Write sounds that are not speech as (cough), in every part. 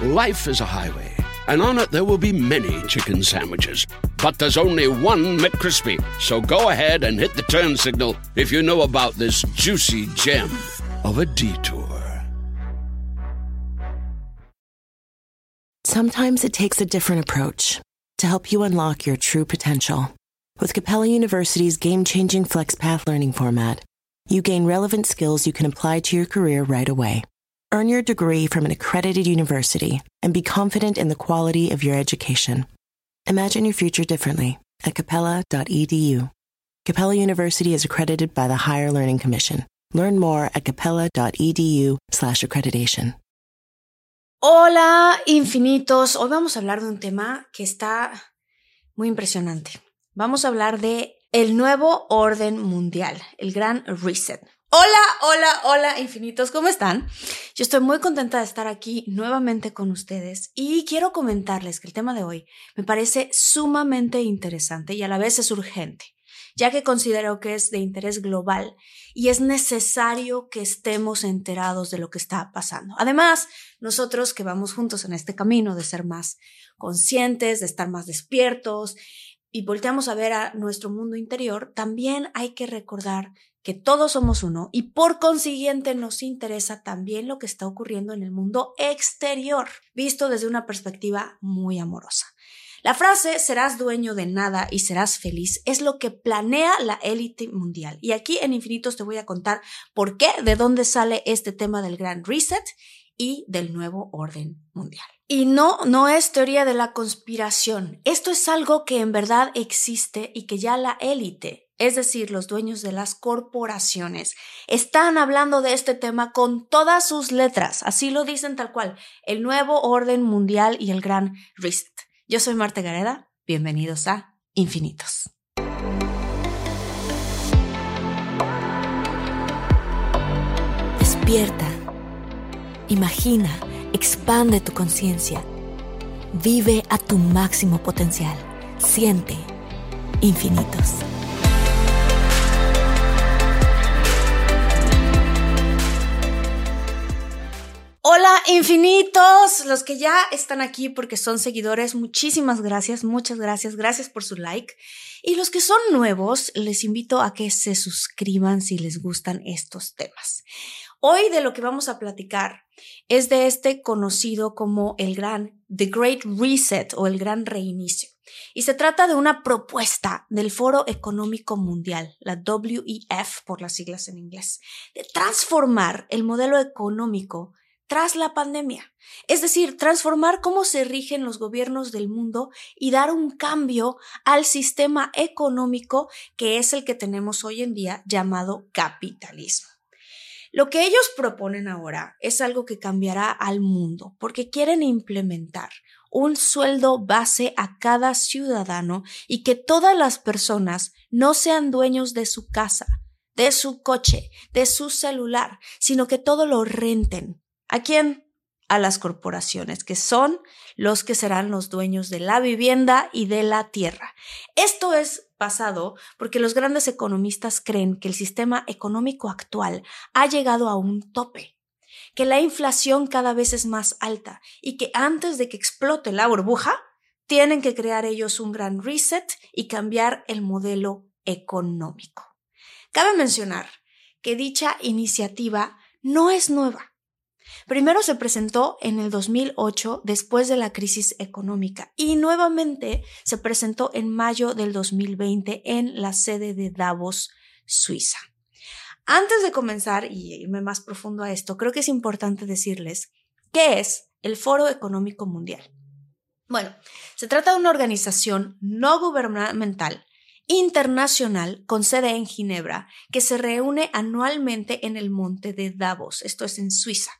Life is a highway, and on it there will be many chicken sandwiches. But there's only one McCrispy. So go ahead and hit the turn signal if you know about this juicy gem of a detour. Sometimes it takes a different approach to help you unlock your true potential. With Capella University's game changing FlexPath learning format, you gain relevant skills you can apply to your career right away. Earn your degree from an accredited university and be confident in the quality of your education. Imagine your future differently at capella.edu. Capella University is accredited by the Higher Learning Commission. Learn more at capella.edu/slash accreditation. Hola, infinitos. Hoy vamos a hablar de un tema que está muy impresionante. Vamos a hablar de el nuevo orden mundial, el gran reset. Hola, hola, hola, infinitos, ¿cómo están? Yo estoy muy contenta de estar aquí nuevamente con ustedes y quiero comentarles que el tema de hoy me parece sumamente interesante y a la vez es urgente, ya que considero que es de interés global y es necesario que estemos enterados de lo que está pasando. Además, nosotros que vamos juntos en este camino de ser más conscientes, de estar más despiertos y volteamos a ver a nuestro mundo interior, también hay que recordar que todos somos uno y por consiguiente nos interesa también lo que está ocurriendo en el mundo exterior, visto desde una perspectiva muy amorosa. La frase serás dueño de nada y serás feliz es lo que planea la élite mundial. Y aquí en Infinitos te voy a contar por qué, de dónde sale este tema del gran reset y del nuevo orden mundial. Y no, no es teoría de la conspiración. Esto es algo que en verdad existe y que ya la élite es decir, los dueños de las corporaciones, están hablando de este tema con todas sus letras, así lo dicen tal cual, el nuevo orden mundial y el gran reset. Yo soy Marta Gareda, bienvenidos a Infinitos. Despierta, imagina, expande tu conciencia, vive a tu máximo potencial, siente infinitos. Infinitos, los que ya están aquí porque son seguidores, muchísimas gracias, muchas gracias, gracias por su like. Y los que son nuevos, les invito a que se suscriban si les gustan estos temas. Hoy de lo que vamos a platicar es de este conocido como el gran The Great Reset o el gran reinicio. Y se trata de una propuesta del Foro Económico Mundial, la WEF por las siglas en inglés, de transformar el modelo económico tras la pandemia. Es decir, transformar cómo se rigen los gobiernos del mundo y dar un cambio al sistema económico que es el que tenemos hoy en día llamado capitalismo. Lo que ellos proponen ahora es algo que cambiará al mundo porque quieren implementar un sueldo base a cada ciudadano y que todas las personas no sean dueños de su casa, de su coche, de su celular, sino que todo lo renten ¿A quién? A las corporaciones, que son los que serán los dueños de la vivienda y de la tierra. Esto es pasado porque los grandes economistas creen que el sistema económico actual ha llegado a un tope, que la inflación cada vez es más alta y que antes de que explote la burbuja, tienen que crear ellos un gran reset y cambiar el modelo económico. Cabe mencionar que dicha iniciativa no es nueva. Primero se presentó en el 2008 después de la crisis económica y nuevamente se presentó en mayo del 2020 en la sede de Davos, Suiza. Antes de comenzar y irme más profundo a esto, creo que es importante decirles qué es el Foro Económico Mundial. Bueno, se trata de una organización no gubernamental internacional con sede en Ginebra que se reúne anualmente en el monte de Davos, esto es en Suiza.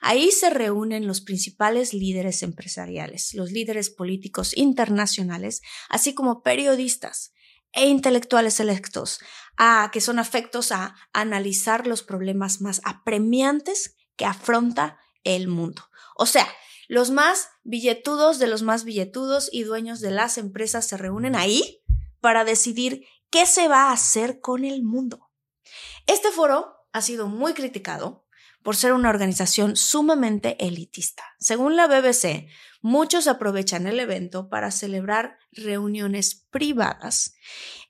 Ahí se reúnen los principales líderes empresariales, los líderes políticos internacionales, así como periodistas e intelectuales electos, a, que son afectos a analizar los problemas más apremiantes que afronta el mundo. O sea, los más billetudos de los más billetudos y dueños de las empresas se reúnen ahí para decidir qué se va a hacer con el mundo. Este foro ha sido muy criticado por ser una organización sumamente elitista. Según la BBC, muchos aprovechan el evento para celebrar reuniones privadas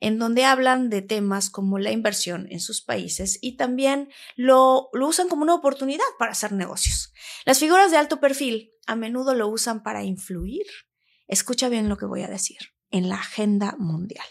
en donde hablan de temas como la inversión en sus países y también lo, usan como una oportunidad para hacer negocios. Las figuras de alto perfil a menudo lo usan para influir, escucha bien lo que voy a decir, en la agenda mundial.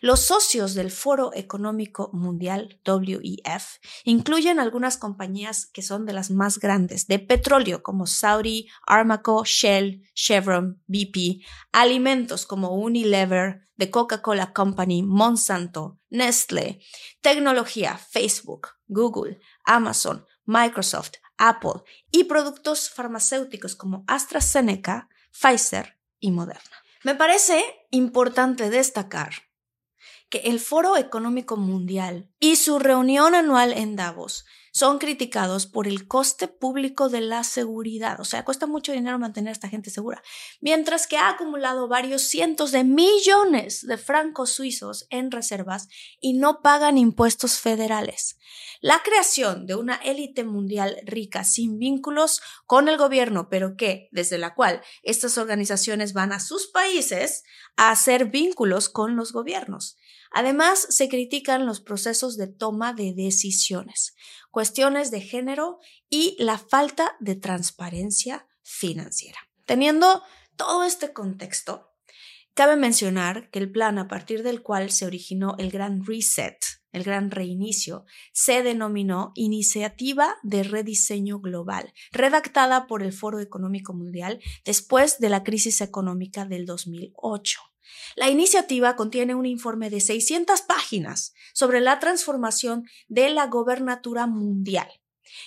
Los socios del Foro Económico Mundial, WEF, incluyen algunas compañías que son de las más grandes de petróleo como Saudi, Armaco, Shell, Chevron, BP, alimentos como Unilever, The Coca-Cola Company, Monsanto, Nestlé, tecnología, Facebook, Google, Amazon, Microsoft, Apple y productos farmacéuticos como AstraZeneca, Pfizer y Moderna. Me parece importante destacar que el Foro Económico Mundial y su reunión anual en Davos son criticados por el coste público de la seguridad. O sea, cuesta mucho dinero mantener a esta gente segura. Mientras que ha acumulado varios cientos de millones de francos suizos en reservas y no pagan impuestos federales. La creación de una élite mundial rica sin vínculos con el gobierno, pero que, desde la cual estas organizaciones van a sus países a hacer vínculos con los gobiernos. Además, se critican los procesos de toma de decisiones, cuestiones de género y la falta de transparencia financiera. Teniendo todo este contexto, cabe mencionar que el plan a partir del cual se originó el Gran Reset, el Gran Reinicio, se denominó Iniciativa de Rediseño Global, redactada por el Foro Económico Mundial después de la crisis económica del 2008. La iniciativa contiene un informe de 600 páginas sobre la transformación de la gobernatura mundial.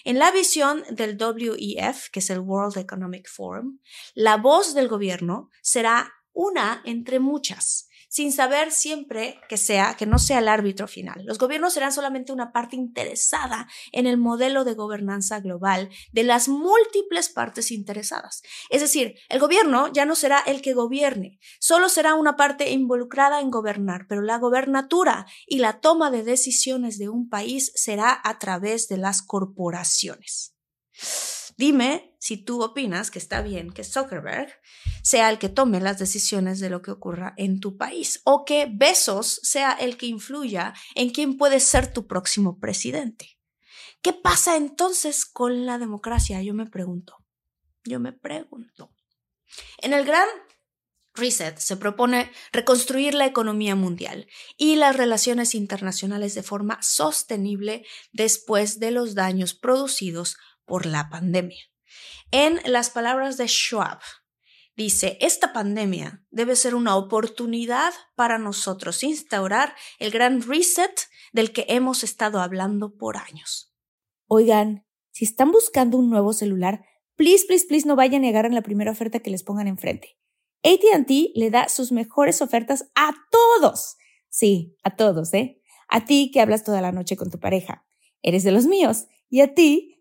En la visión del WEF, que es el World Economic Forum, la voz del gobierno será una entre muchas sin saber siempre que sea, que no sea el árbitro final. Los gobiernos serán solamente una parte interesada en el modelo de gobernanza global de las múltiples partes interesadas. Es decir, el gobierno ya no será el que gobierne, solo será una parte involucrada en gobernar, pero la gobernatura y la toma de decisiones de un país será a través de las corporaciones. Dime si tú opinas que está bien que Zuckerberg sea el que tome las decisiones de lo que ocurra en tu país o que Besos sea el que influya en quién puede ser tu próximo presidente. ¿Qué pasa entonces con la democracia? Yo me pregunto. Yo me pregunto. En el gran Reset se propone reconstruir la economía mundial y las relaciones internacionales de forma sostenible después de los daños producidos por la pandemia. En las palabras de Schwab, dice, esta pandemia debe ser una oportunidad para nosotros instaurar el gran reset del que hemos estado hablando por años. Oigan, si están buscando un nuevo celular, please, please, please no vayan a negar en la primera oferta que les pongan enfrente. ATT le da sus mejores ofertas a todos. Sí, a todos, ¿eh? A ti que hablas toda la noche con tu pareja. Eres de los míos. Y a ti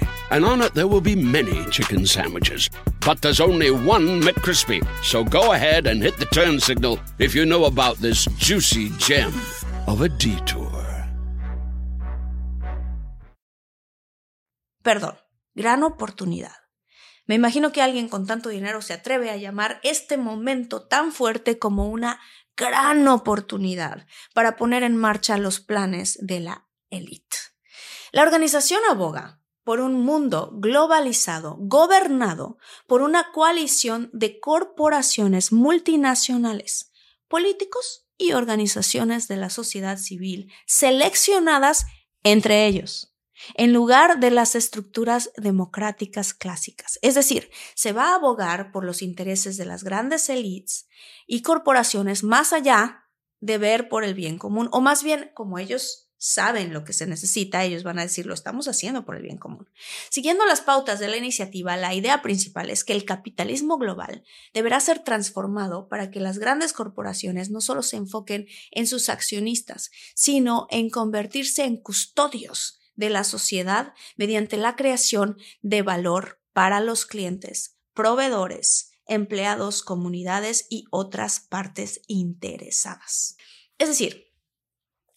And on it there will be many chicken sandwiches. But there's only one McCrispy. So go ahead and hit the turn signal if you know about this juicy gem of a detour. Perdón, gran oportunidad. Me imagino que alguien con tanto dinero se atreve a llamar este momento tan fuerte como una gran oportunidad para poner en marcha los planes de la élite. La organización aboga por un mundo globalizado, gobernado por una coalición de corporaciones multinacionales, políticos y organizaciones de la sociedad civil seleccionadas entre ellos, en lugar de las estructuras democráticas clásicas. Es decir, se va a abogar por los intereses de las grandes élites y corporaciones más allá de ver por el bien común, o más bien, como ellos saben lo que se necesita, ellos van a decir lo estamos haciendo por el bien común. Siguiendo las pautas de la iniciativa, la idea principal es que el capitalismo global deberá ser transformado para que las grandes corporaciones no solo se enfoquen en sus accionistas, sino en convertirse en custodios de la sociedad mediante la creación de valor para los clientes, proveedores, empleados, comunidades y otras partes interesadas. Es decir,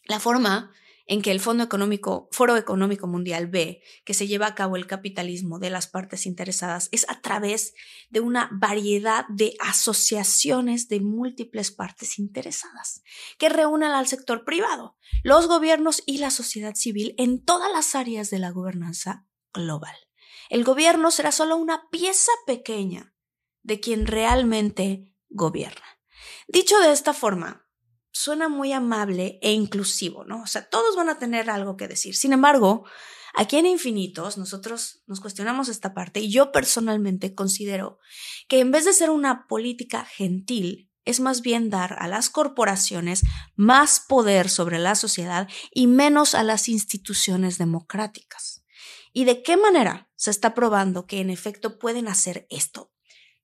la forma en que el Fondo Económico, Foro Económico Mundial ve que se lleva a cabo el capitalismo de las partes interesadas es a través de una variedad de asociaciones de múltiples partes interesadas que reúnen al sector privado, los gobiernos y la sociedad civil en todas las áreas de la gobernanza global. El gobierno será solo una pieza pequeña de quien realmente gobierna. Dicho de esta forma, suena muy amable e inclusivo, ¿no? O sea, todos van a tener algo que decir. Sin embargo, aquí en Infinitos nosotros nos cuestionamos esta parte y yo personalmente considero que en vez de ser una política gentil, es más bien dar a las corporaciones más poder sobre la sociedad y menos a las instituciones democráticas. ¿Y de qué manera se está probando que en efecto pueden hacer esto?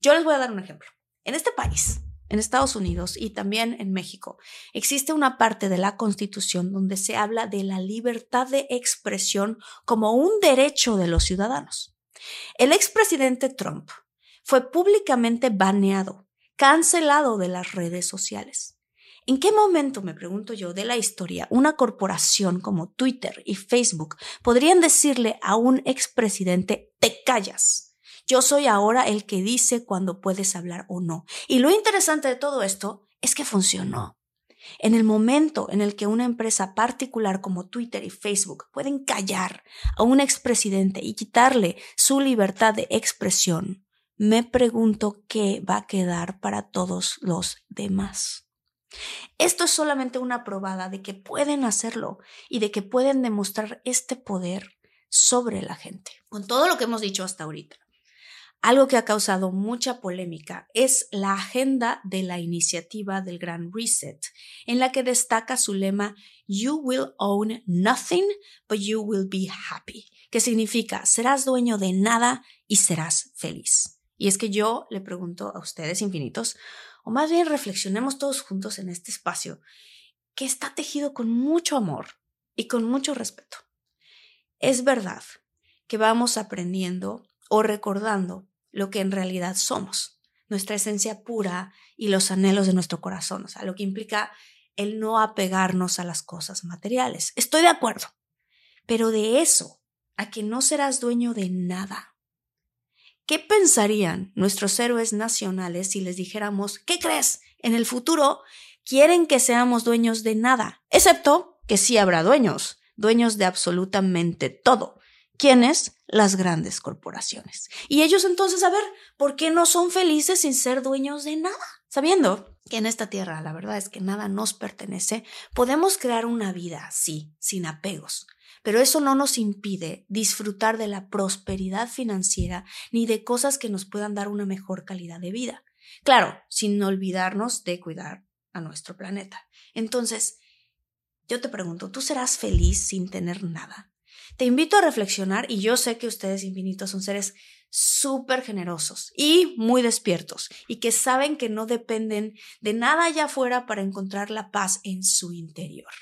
Yo les voy a dar un ejemplo. En este país, en Estados Unidos y también en México, existe una parte de la Constitución donde se habla de la libertad de expresión como un derecho de los ciudadanos. El expresidente Trump fue públicamente baneado, cancelado de las redes sociales. ¿En qué momento, me pregunto yo, de la historia, una corporación como Twitter y Facebook podrían decirle a un expresidente, te callas? Yo soy ahora el que dice cuando puedes hablar o no. Y lo interesante de todo esto es que funcionó. En el momento en el que una empresa particular como Twitter y Facebook pueden callar a un expresidente y quitarle su libertad de expresión, me pregunto qué va a quedar para todos los demás. Esto es solamente una probada de que pueden hacerlo y de que pueden demostrar este poder sobre la gente. Con todo lo que hemos dicho hasta ahorita, algo que ha causado mucha polémica es la agenda de la iniciativa del Gran Reset, en la que destaca su lema You will own nothing, but you will be happy, que significa serás dueño de nada y serás feliz. Y es que yo le pregunto a ustedes infinitos, o más bien reflexionemos todos juntos en este espacio, que está tejido con mucho amor y con mucho respeto. Es verdad que vamos aprendiendo o recordando lo que en realidad somos, nuestra esencia pura y los anhelos de nuestro corazón, o sea, lo que implica el no apegarnos a las cosas materiales. Estoy de acuerdo, pero de eso a que no serás dueño de nada. ¿Qué pensarían nuestros héroes nacionales si les dijéramos, ¿qué crees? En el futuro quieren que seamos dueños de nada, excepto que sí habrá dueños, dueños de absolutamente todo. ¿Quiénes? Las grandes corporaciones. Y ellos entonces, a ver, ¿por qué no son felices sin ser dueños de nada? Sabiendo que en esta tierra la verdad es que nada nos pertenece, podemos crear una vida, sí, sin apegos, pero eso no nos impide disfrutar de la prosperidad financiera ni de cosas que nos puedan dar una mejor calidad de vida. Claro, sin olvidarnos de cuidar a nuestro planeta. Entonces, yo te pregunto, ¿tú serás feliz sin tener nada? Te invito a reflexionar y yo sé que ustedes infinitos son seres súper generosos y muy despiertos y que saben que no dependen de nada allá afuera para encontrar la paz en su interior.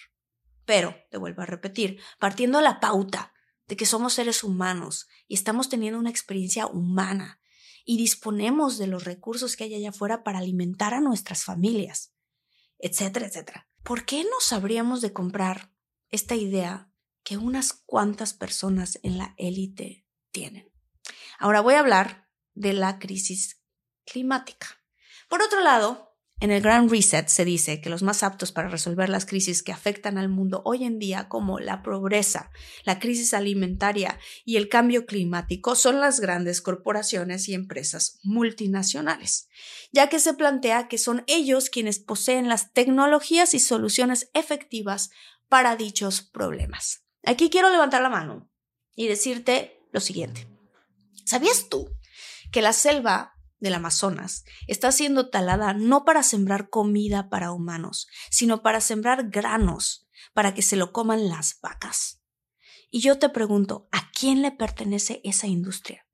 Pero, te vuelvo a repetir, partiendo la pauta de que somos seres humanos y estamos teniendo una experiencia humana y disponemos de los recursos que hay allá afuera para alimentar a nuestras familias, etcétera, etcétera. ¿Por qué no sabríamos de comprar esta idea que unas cuantas personas en la élite tienen. Ahora voy a hablar de la crisis climática. Por otro lado, en el Grand Reset se dice que los más aptos para resolver las crisis que afectan al mundo hoy en día, como la pobreza, la crisis alimentaria y el cambio climático, son las grandes corporaciones y empresas multinacionales, ya que se plantea que son ellos quienes poseen las tecnologías y soluciones efectivas para dichos problemas. Aquí quiero levantar la mano y decirte lo siguiente. ¿Sabías tú que la selva del Amazonas está siendo talada no para sembrar comida para humanos, sino para sembrar granos, para que se lo coman las vacas. Y yo te pregunto, ¿a quién le pertenece esa industria?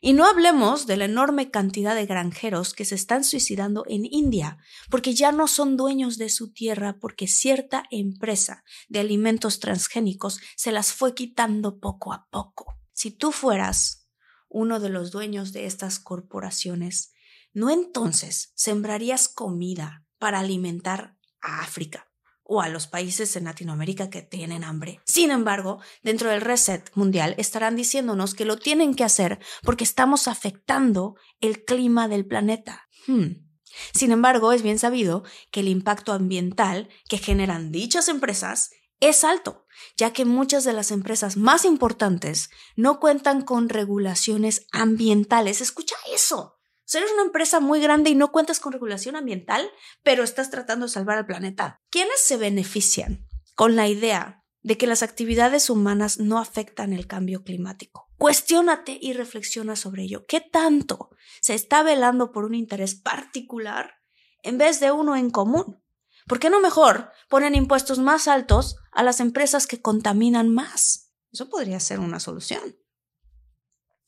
Y no hablemos de la enorme cantidad de granjeros que se están suicidando en India, porque ya no son dueños de su tierra porque cierta empresa de alimentos transgénicos se las fue quitando poco a poco. Si tú fueras uno de los dueños de estas corporaciones, ¿no entonces sembrarías comida para alimentar a África? O a los países en Latinoamérica que tienen hambre. Sin embargo, dentro del reset mundial estarán diciéndonos que lo tienen que hacer porque estamos afectando el clima del planeta. Hmm. Sin embargo, es bien sabido que el impacto ambiental que generan dichas empresas es alto, ya que muchas de las empresas más importantes no cuentan con regulaciones ambientales. Escucha eso. O una empresa muy grande y no cuentas con regulación ambiental, pero estás tratando de salvar al planeta. ¿Quiénes se benefician con la idea de que las actividades humanas no afectan el cambio climático? Cuestiónate y reflexiona sobre ello. ¿Qué tanto se está velando por un interés particular en vez de uno en común? ¿Por qué no mejor ponen impuestos más altos a las empresas que contaminan más? Eso podría ser una solución.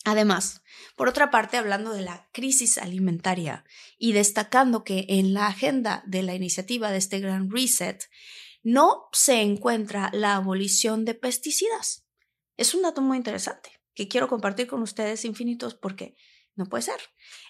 Además, por otra parte, hablando de la crisis alimentaria y destacando que en la agenda de la iniciativa de este gran reset no se encuentra la abolición de pesticidas. Es un dato muy interesante que quiero compartir con ustedes infinitos porque no puede ser.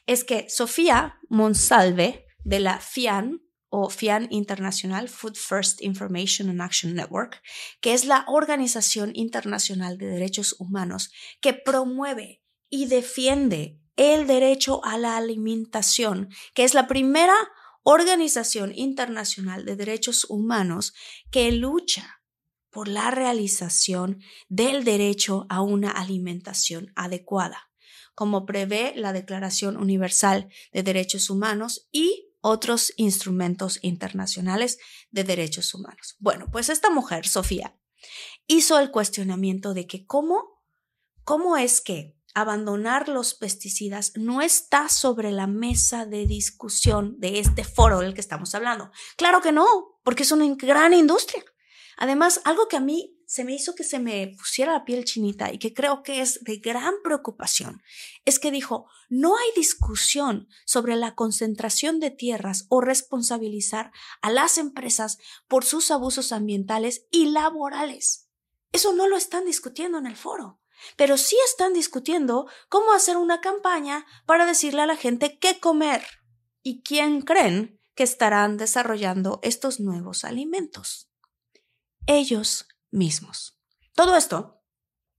Es que Sofía Monsalve de la FIAN o FIAN International Food First Information and Action Network, que es la Organización Internacional de Derechos Humanos que promueve y defiende el derecho a la alimentación, que es la primera organización internacional de derechos humanos que lucha por la realización del derecho a una alimentación adecuada, como prevé la Declaración Universal de Derechos Humanos y otros instrumentos internacionales de derechos humanos. Bueno, pues esta mujer, Sofía, hizo el cuestionamiento de que cómo, cómo es que abandonar los pesticidas no está sobre la mesa de discusión de este foro del que estamos hablando. Claro que no, porque es una gran industria. Además, algo que a mí se me hizo que se me pusiera la piel chinita y que creo que es de gran preocupación, es que dijo, no hay discusión sobre la concentración de tierras o responsabilizar a las empresas por sus abusos ambientales y laborales. Eso no lo están discutiendo en el foro pero sí están discutiendo cómo hacer una campaña para decirle a la gente qué comer y quién creen que estarán desarrollando estos nuevos alimentos. Ellos mismos. Todo esto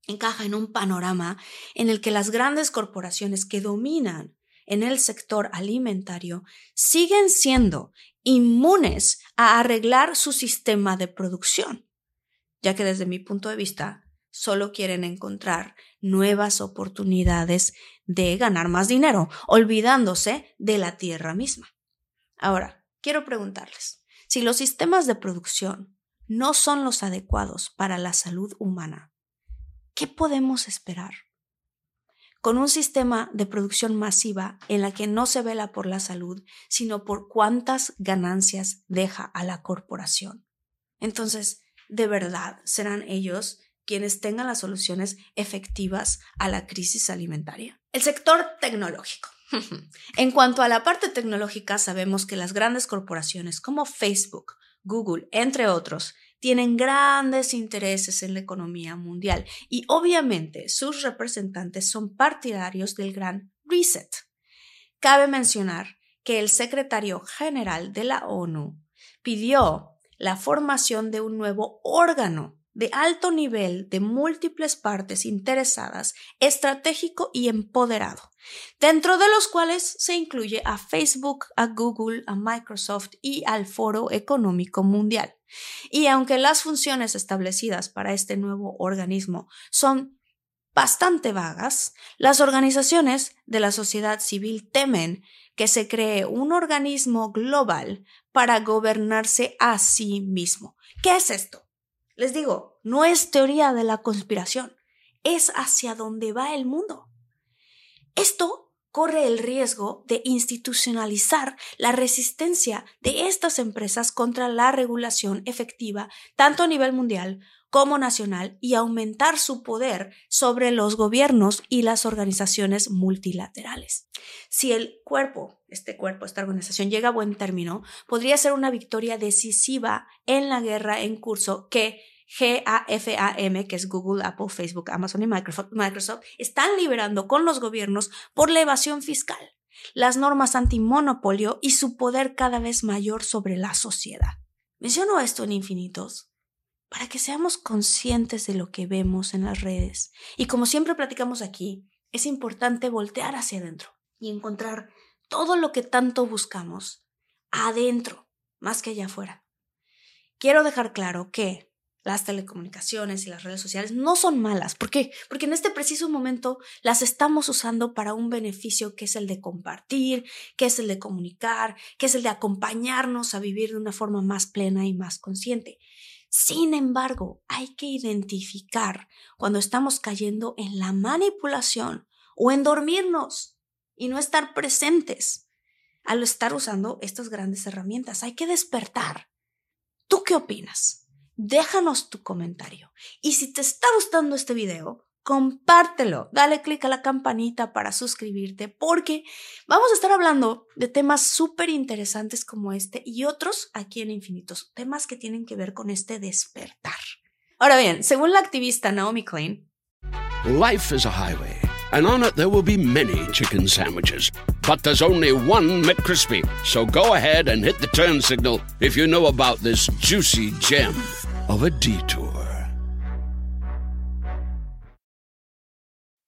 encaja en un panorama en el que las grandes corporaciones que dominan en el sector alimentario siguen siendo inmunes a arreglar su sistema de producción, ya que desde mi punto de vista solo quieren encontrar nuevas oportunidades de ganar más dinero, olvidándose de la tierra misma. Ahora, quiero preguntarles, si los sistemas de producción no son los adecuados para la salud humana, ¿qué podemos esperar? Con un sistema de producción masiva en la que no se vela por la salud, sino por cuántas ganancias deja a la corporación. Entonces, ¿de verdad serán ellos quienes tengan las soluciones efectivas a la crisis alimentaria. El sector tecnológico. (laughs) en cuanto a la parte tecnológica, sabemos que las grandes corporaciones como Facebook, Google, entre otros, tienen grandes intereses en la economía mundial y obviamente sus representantes son partidarios del gran reset. Cabe mencionar que el secretario general de la ONU pidió la formación de un nuevo órgano de alto nivel de múltiples partes interesadas, estratégico y empoderado, dentro de los cuales se incluye a Facebook, a Google, a Microsoft y al Foro Económico Mundial. Y aunque las funciones establecidas para este nuevo organismo son bastante vagas, las organizaciones de la sociedad civil temen que se cree un organismo global para gobernarse a sí mismo. ¿Qué es esto? Les digo, no es teoría de la conspiración, es hacia dónde va el mundo. Esto corre el riesgo de institucionalizar la resistencia de estas empresas contra la regulación efectiva, tanto a nivel mundial como nacional, y aumentar su poder sobre los gobiernos y las organizaciones multilaterales. Si el cuerpo, este cuerpo, esta organización llega a buen término, podría ser una victoria decisiva en la guerra en curso que GAFAM, que es Google, Apple, Facebook, Amazon y Microsoft, están liberando con los gobiernos por la evasión fiscal, las normas antimonopolio y su poder cada vez mayor sobre la sociedad. Menciono esto en infinitos para que seamos conscientes de lo que vemos en las redes. Y como siempre platicamos aquí, es importante voltear hacia adentro y encontrar todo lo que tanto buscamos adentro, más que allá afuera. Quiero dejar claro que las telecomunicaciones y las redes sociales no son malas. ¿Por qué? Porque en este preciso momento las estamos usando para un beneficio que es el de compartir, que es el de comunicar, que es el de acompañarnos a vivir de una forma más plena y más consciente. Sin embargo, hay que identificar cuando estamos cayendo en la manipulación o en dormirnos y no estar presentes al estar usando estas grandes herramientas. Hay que despertar. ¿Tú qué opinas? déjanos tu comentario. Y si te está gustando este video, compártelo, dale click a la campanita para suscribirte porque vamos a estar hablando de temas súper interesantes como este y otros aquí en Infinitos, temas que tienen que ver con este despertar. Ahora bien, según la activista Naomi Klein, Life is a highway, and on it there will be many chicken sandwiches. But there's only one McCrispy. So go ahead and hit the turn signal if you know about this juicy gem of a detour.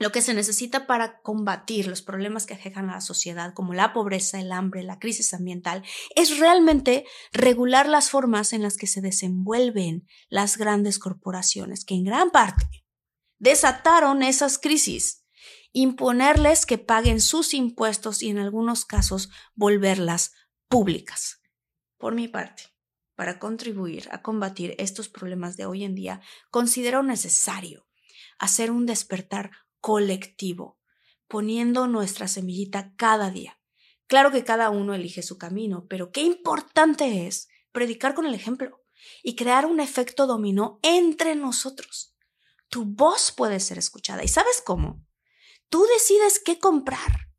Lo que se necesita para combatir los problemas que aquejan a la sociedad, como la pobreza, el hambre, la crisis ambiental, es realmente regular las formas en las que se desenvuelven las grandes corporaciones, que en gran parte desataron esas crisis, imponerles que paguen sus impuestos y en algunos casos volverlas públicas. Por mi parte, para contribuir a combatir estos problemas de hoy en día, considero necesario hacer un despertar colectivo, poniendo nuestra semillita cada día. Claro que cada uno elige su camino, pero qué importante es predicar con el ejemplo y crear un efecto dominó entre nosotros. Tu voz puede ser escuchada. ¿Y sabes cómo? Tú decides qué comprar.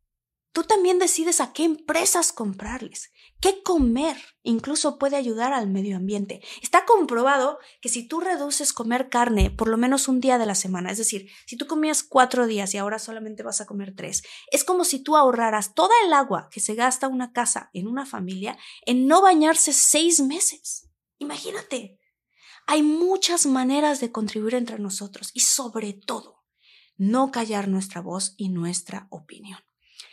Tú también decides a qué empresas comprarles, qué comer, incluso puede ayudar al medio ambiente. Está comprobado que si tú reduces comer carne por lo menos un día de la semana, es decir, si tú comías cuatro días y ahora solamente vas a comer tres, es como si tú ahorraras toda el agua que se gasta una casa en una familia en no bañarse seis meses. Imagínate. Hay muchas maneras de contribuir entre nosotros y sobre todo, no callar nuestra voz y nuestra opinión.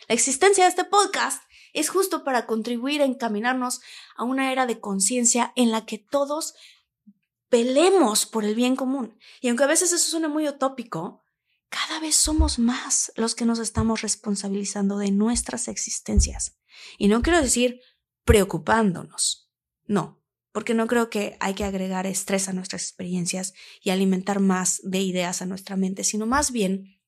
La existencia de este podcast es justo para contribuir a encaminarnos a una era de conciencia en la que todos pelemos por el bien común. Y aunque a veces eso suene muy utópico, cada vez somos más los que nos estamos responsabilizando de nuestras existencias. Y no quiero decir preocupándonos, no, porque no creo que hay que agregar estrés a nuestras experiencias y alimentar más de ideas a nuestra mente, sino más bien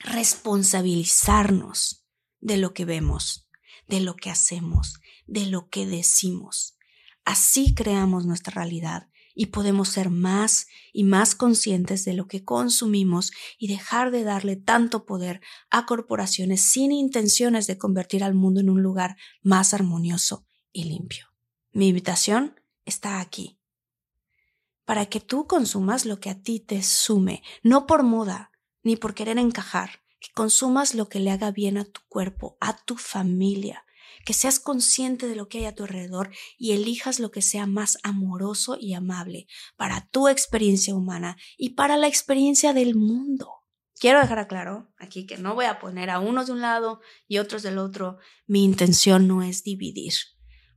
responsabilizarnos de lo que vemos, de lo que hacemos, de lo que decimos. Así creamos nuestra realidad y podemos ser más y más conscientes de lo que consumimos y dejar de darle tanto poder a corporaciones sin intenciones de convertir al mundo en un lugar más armonioso y limpio. Mi invitación está aquí, para que tú consumas lo que a ti te sume, no por moda ni por querer encajar, que consumas lo que le haga bien a tu cuerpo, a tu familia, que seas consciente de lo que hay a tu alrededor y elijas lo que sea más amoroso y amable para tu experiencia humana y para la experiencia del mundo. quiero dejar claro aquí que no voy a poner a unos de un lado y otros del otro. Mi intención no es dividir.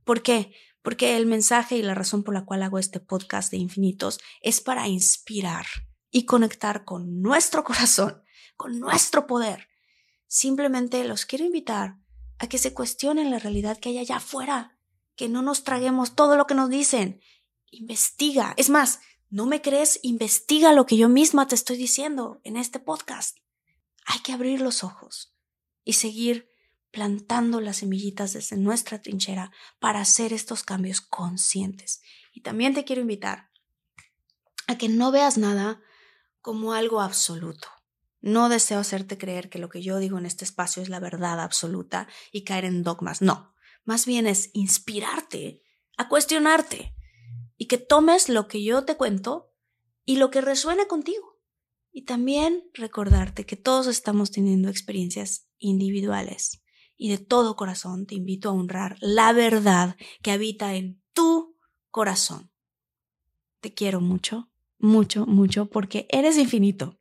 ¿Por qué? Porque el mensaje y la razón por la cual hago este podcast de infinitos es para inspirar y conectar con nuestro (laughs) corazón, con nuestro poder. Simplemente los quiero invitar a que se cuestionen la realidad que hay allá afuera, que no nos traguemos todo lo que nos dicen. Investiga. Es más, ¿no me crees? Investiga lo que yo misma te estoy diciendo en este podcast. Hay que abrir los ojos y seguir plantando las semillitas desde nuestra trinchera para hacer estos cambios conscientes. Y también te quiero invitar a que no veas nada como algo absoluto. No deseo hacerte creer que lo que yo digo en este espacio es la verdad absoluta y caer en dogmas. No, más bien es inspirarte a cuestionarte y que tomes lo que yo te cuento y lo que resuene contigo. Y también recordarte que todos estamos teniendo experiencias individuales y de todo corazón te invito a honrar la verdad que habita en tu corazón. Te quiero mucho, mucho, mucho porque eres infinito.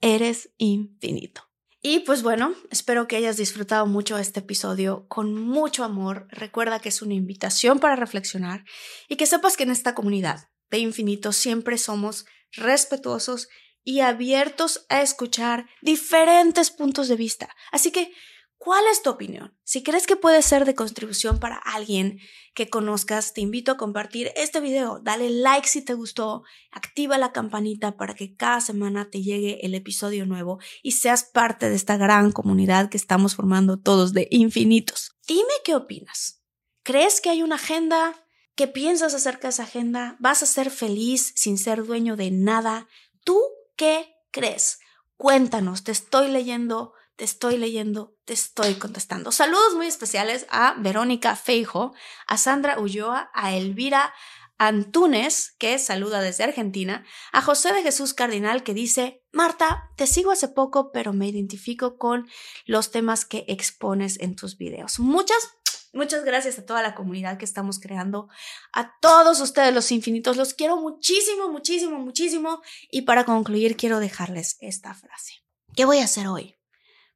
Eres infinito. Y pues bueno, espero que hayas disfrutado mucho este episodio con mucho amor. Recuerda que es una invitación para reflexionar y que sepas que en esta comunidad de infinito siempre somos respetuosos y abiertos a escuchar diferentes puntos de vista. Así que ¿Cuál es tu opinión? Si crees que puede ser de contribución para alguien que conozcas, te invito a compartir este video. Dale like si te gustó, activa la campanita para que cada semana te llegue el episodio nuevo y seas parte de esta gran comunidad que estamos formando todos de infinitos. Dime qué opinas. ¿Crees que hay una agenda? ¿Qué piensas acerca de esa agenda? ¿Vas a ser feliz sin ser dueño de nada? ¿Tú qué crees? Cuéntanos, te estoy leyendo te estoy leyendo, te estoy contestando. Saludos muy especiales a Verónica Feijo, a Sandra Ulloa, a Elvira Antunes, que saluda desde Argentina, a José de Jesús Cardinal, que dice, Marta, te sigo hace poco, pero me identifico con los temas que expones en tus videos. Muchas, muchas gracias a toda la comunidad que estamos creando, a todos ustedes los infinitos, los quiero muchísimo, muchísimo, muchísimo. Y para concluir, quiero dejarles esta frase. ¿Qué voy a hacer hoy?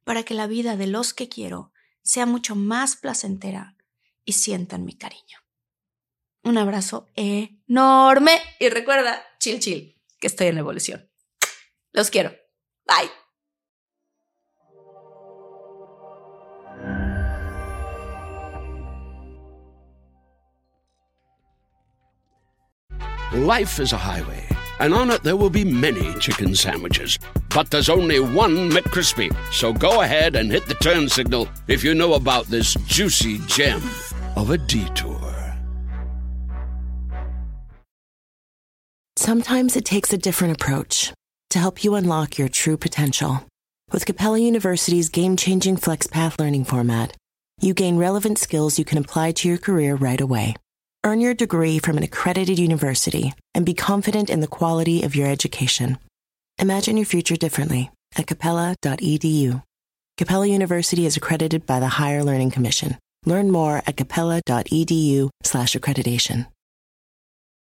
Para que la vida de los que quiero sea mucho más placentera y sientan mi cariño. Un abrazo enorme y recuerda, chill chill, que estoy en evolución. Los quiero. Bye. Life is a highway. and on it there will be many chicken sandwiches. But there's only one McCrispy. So go ahead and hit the turn signal if you know about this juicy gem of a detour. Sometimes it takes a different approach to help you unlock your true potential. With Capella University's game changing FlexPath learning format, you gain relevant skills you can apply to your career right away. Earn your degree from an accredited university and be confident in the quality of your education. Imagine your future differently at capella.edu. Capella University is accredited by the Higher Learning Commission. Learn more at capella.edu/accreditation.